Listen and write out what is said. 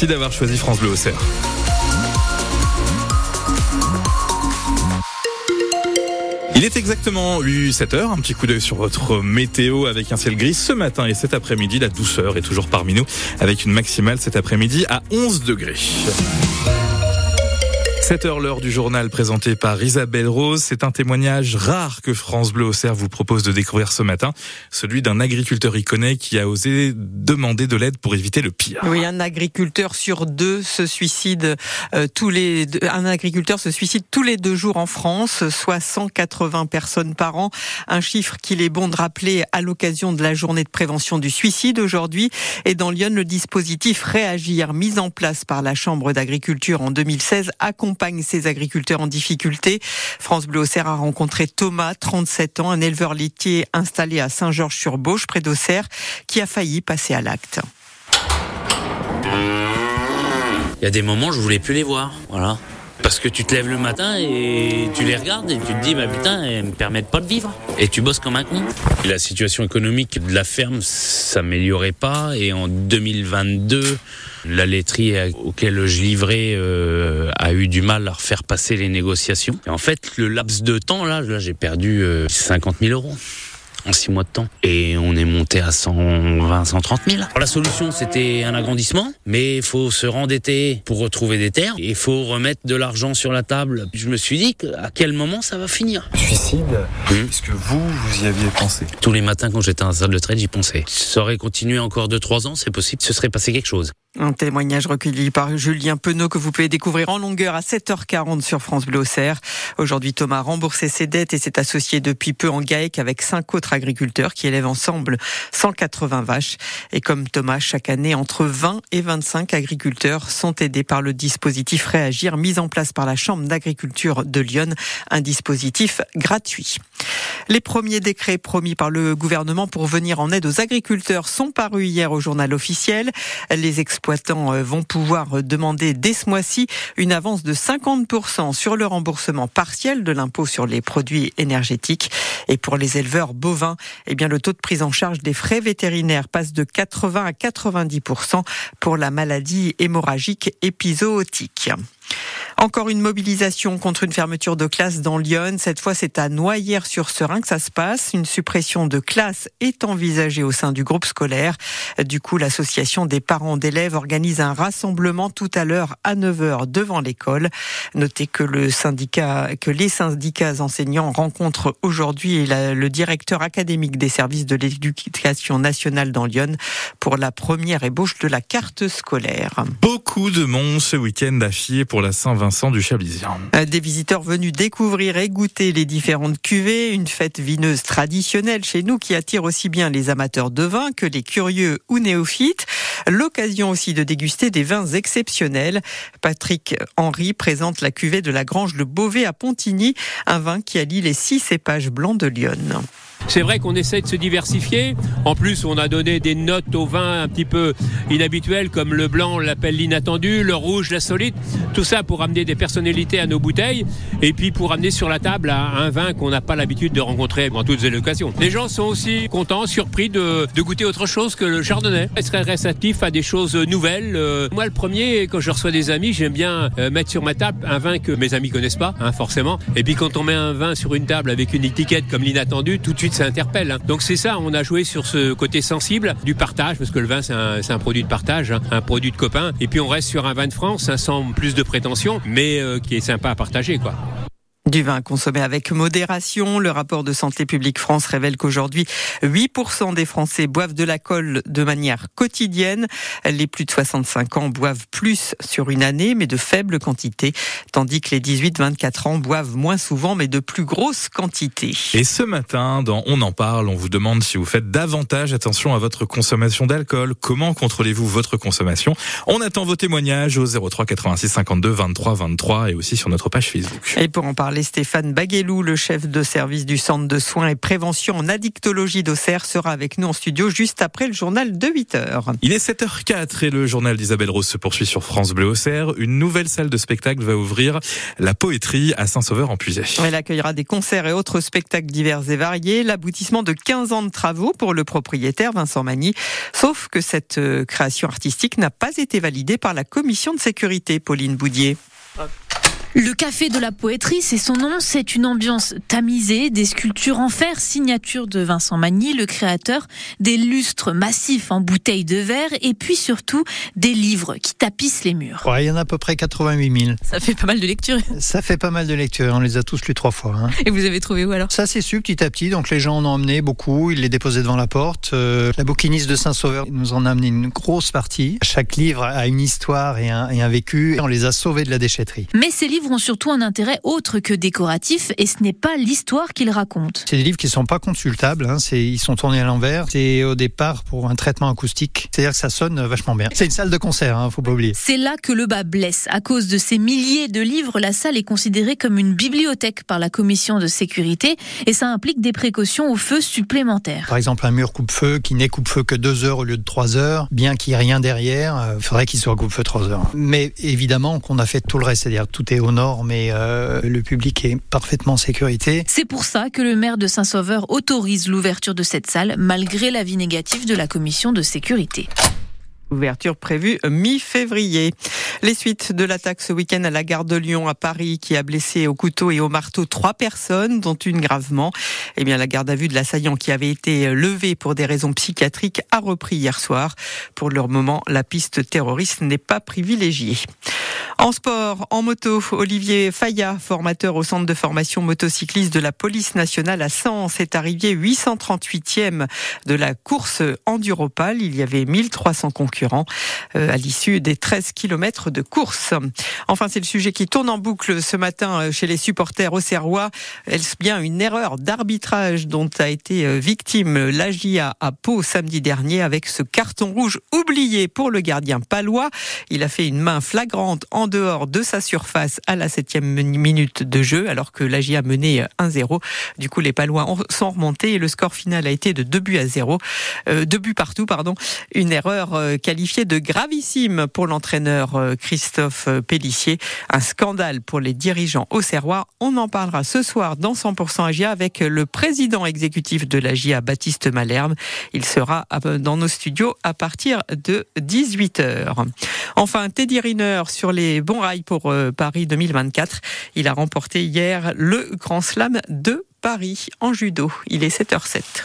Merci d'avoir choisi France Bleu Auxerre. Il est exactement 7 heures. Un petit coup d'œil sur votre météo avec un ciel gris ce matin et cet après-midi. La douceur est toujours parmi nous avec une maximale cet après-midi à 11 degrés. 7 heures l'heure du journal présenté par Isabelle Rose. C'est un témoignage rare que France Bleu Auxerre vous propose de découvrir ce matin. Celui d'un agriculteur iconais qui a osé demander de l'aide pour éviter le pire. Oui, un agriculteur sur deux se suicide euh, tous les deux, un agriculteur se suicide tous les deux jours en France, soit 180 personnes par an. Un chiffre qu'il est bon de rappeler à l'occasion de la journée de prévention du suicide aujourd'hui. Et dans Lyon, le dispositif Réagir, mis en place par la Chambre d'agriculture en 2016, accompagne agriculteurs en difficulté. France Bleu Auxerre a rencontré Thomas, 37 ans, un éleveur laitier installé à Saint-Georges-sur-Bauche, près d'Auxerre, qui a failli passer à l'acte. Il y a des moments, je voulais plus les voir. Parce que tu te lèves le matin et tu les regardes et tu te dis, bah putain, elles me permettent pas de vivre. Et tu bosses comme un con. La situation économique de la ferme s'améliorait pas et en 2022, la laiterie auquel je livrais euh, a eu du mal à refaire passer les négociations. Et en fait, le laps de temps, là, là j'ai perdu 50 euh, 000 euros en six mois de temps. Et on est monté à 120, 130 000. la solution, c'était un agrandissement, mais il faut se rendetter pour retrouver des terres. Il faut remettre de l'argent sur la table. Je me suis dit à quel moment ça va finir? Suicide, hmm. est-ce que vous, vous y aviez pensé Tous les matins quand j'étais en salle de trade, j'y pensais. Ça aurait continué encore 2-3 ans, c'est possible, ce serait passé quelque chose. Un témoignage recueilli par Julien Penaud que vous pouvez découvrir en longueur à 7h40 sur France Bleu Auxerre. Aujourd'hui, Thomas a remboursé ses dettes et s'est associé depuis peu en GAEC avec cinq autres agriculteurs qui élèvent ensemble 180 vaches. Et comme Thomas, chaque année, entre 20 et 25 agriculteurs sont aidés par le dispositif Réagir mis en place par la Chambre d'agriculture de Lyon, un dispositif gratuit. Les premiers décrets promis par le gouvernement pour venir en aide aux agriculteurs sont parus hier au journal officiel. Les exploitants euh, vont pouvoir demander dès ce mois-ci une avance de 50% sur le remboursement partiel de l'impôt sur les produits énergétiques. Et pour les éleveurs bovins, eh bien, le taux de prise en charge des frais vétérinaires passe de 80 à 90% pour la maladie hémorragique épizootique. Encore une mobilisation contre une fermeture de classe dans Lyon. Cette fois, c'est à Noyères-sur-Serein que ça se passe. Une suppression de classe est envisagée au sein du groupe scolaire. Du coup, l'association des parents d'élèves organise un rassemblement tout à l'heure à 9h devant l'école. Notez que le syndicat, que les syndicats enseignants rencontrent aujourd'hui le directeur académique des services de l'éducation nationale dans Lyon pour la première ébauche de la carte scolaire. Beaucoup de monde ce week-end à pour la Saint-Vincent Des visiteurs venus découvrir et goûter les différentes cuvées, une fête vineuse traditionnelle chez nous qui attire aussi bien les amateurs de vin que les curieux ou néophytes. L'occasion aussi de déguster des vins exceptionnels. Patrick Henry présente la cuvée de la Grange Le Beauvais à Pontigny, un vin qui allie les six cépages blancs de Lyon. C'est vrai qu'on essaie de se diversifier. En plus, on a donné des notes au vin un petit peu inhabituelles, comme le blanc, l'appelle l'inattendu, le rouge, la solide. Tout ça pour amener des personnalités à nos bouteilles et puis pour amener sur la table un vin qu'on n'a pas l'habitude de rencontrer dans toutes les occasions. Les gens sont aussi contents, surpris de, goûter autre chose que le chardonnay. Ils seraient réceptifs à des choses nouvelles. Euh, moi, le premier, quand je reçois des amis, j'aime bien euh, mettre sur ma table un vin que mes amis connaissent pas, hein, forcément. Et puis quand on met un vin sur une table avec une étiquette comme l'inattendu, tout de suite interpelle. Hein. Donc c'est ça, on a joué sur ce côté sensible du partage, parce que le vin c'est un, produit de partage, hein, un produit de copain. Et puis on reste sur un vin de France, sans plus de prétention, mais euh, qui est sympa à partager, quoi. Du vin consommé avec modération. Le rapport de Santé publique France révèle qu'aujourd'hui, 8% des Français boivent de l'alcool de manière quotidienne. Les plus de 65 ans boivent plus sur une année, mais de faibles quantités, tandis que les 18-24 ans boivent moins souvent, mais de plus grosses quantités. Et ce matin, dans On en parle, on vous demande si vous faites davantage attention à votre consommation d'alcool. Comment contrôlez-vous votre consommation? On attend vos témoignages au 03 86 52 23 23 et aussi sur notre page Facebook. Et pour en parler, parler Stéphane Baguelou, le chef de service du centre de soins et prévention en addictologie d'Auxerre, sera avec nous en studio juste après le journal de 8 heures. Il est 7h04 et le journal d'Isabelle Rose se poursuit sur France Bleu Auxerre. Une nouvelle salle de spectacle va ouvrir la poétrie à Saint-Sauveur en Puisay. Elle accueillera des concerts et autres spectacles divers et variés. L'aboutissement de 15 ans de travaux pour le propriétaire Vincent Magny. Sauf que cette euh, création artistique n'a pas été validée par la commission de sécurité, Pauline Boudier. Le café de la poétrie, c'est son nom, c'est une ambiance tamisée, des sculptures en fer, signature de Vincent Magny, le créateur, des lustres massifs en bouteilles de verre et puis surtout des livres qui tapissent les murs. Ouais, il y en a à peu près 88 000. Ça fait pas mal de lectures. Ça fait pas mal de lectures, on les a tous lus trois fois. Hein. Et vous avez trouvé où alors? Ça s'est su petit à petit, donc les gens en ont emmené beaucoup, ils les déposaient devant la porte. Euh, la bouquiniste de Saint-Sauveur nous en a amené une grosse partie. Chaque livre a une histoire et un, et un vécu, on les a sauvés de la déchetterie. Mais ces livres ont surtout un intérêt autre que décoratif et ce n'est pas l'histoire qu'ils racontent. C'est des livres qui sont pas consultables, hein, ils sont tournés à l'envers. C'est au départ pour un traitement acoustique, c'est-à-dire que ça sonne vachement bien. C'est une salle de concert, hein, faut pas oublier. C'est là que le bas blesse. À cause de ces milliers de livres, la salle est considérée comme une bibliothèque par la commission de sécurité et ça implique des précautions au feu supplémentaires. Par exemple, un mur coupe-feu qui n'est coupe-feu que deux heures au lieu de trois heures, bien qu'il n'y ait rien derrière, il faudrait qu'il soit coupe-feu trois heures. Mais évidemment qu'on a fait tout le reste, c'est-à-dire tout est aux normes mais euh, le public est parfaitement en sécurité. C'est pour ça que le maire de Saint-Sauveur autorise l'ouverture de cette salle malgré l'avis négatif de la commission de sécurité. Ouverture prévue mi-février. Les suites de l'attaque ce week-end à la gare de Lyon à Paris qui a blessé au couteau et au marteau trois personnes, dont une gravement. Eh bien, la garde à vue de l'assaillant qui avait été levée pour des raisons psychiatriques a repris hier soir. Pour le moment, la piste terroriste n'est pas privilégiée. En sport, en moto, Olivier Fayat, formateur au centre de formation motocycliste de la police nationale à Sens, est arrivé 838e de la course Enduropal. Il y avait 1300 concurrents à l'issue des 13 km de course. Enfin, c'est le sujet qui tourne en boucle ce matin chez les supporters au Serrois. Est-ce bien une erreur d'arbitrage dont a été victime l'AGIA à Pau samedi dernier avec ce carton rouge oublié pour le gardien palois? Il a fait une main flagrante en dehors de sa surface à la septième minute de jeu, alors que l'AGIA menait 1-0. Du coup, les Palois sont remontés et le score final a été de 2 buts à 0. Euh, deux buts partout, pardon. Une erreur euh, qualifiée de gravissime pour l'entraîneur euh, Christophe Pellissier. Un scandale pour les dirigeants au Serrois. On en parlera ce soir dans 100% AGIA avec le président exécutif de l'AGIA, Baptiste Malherbe. Il sera dans nos studios à partir de 18h. Enfin, Teddy Riner sur les bons rails pour Paris 2024. Il a remporté hier le Grand Slam de Paris en judo. Il est 7h07.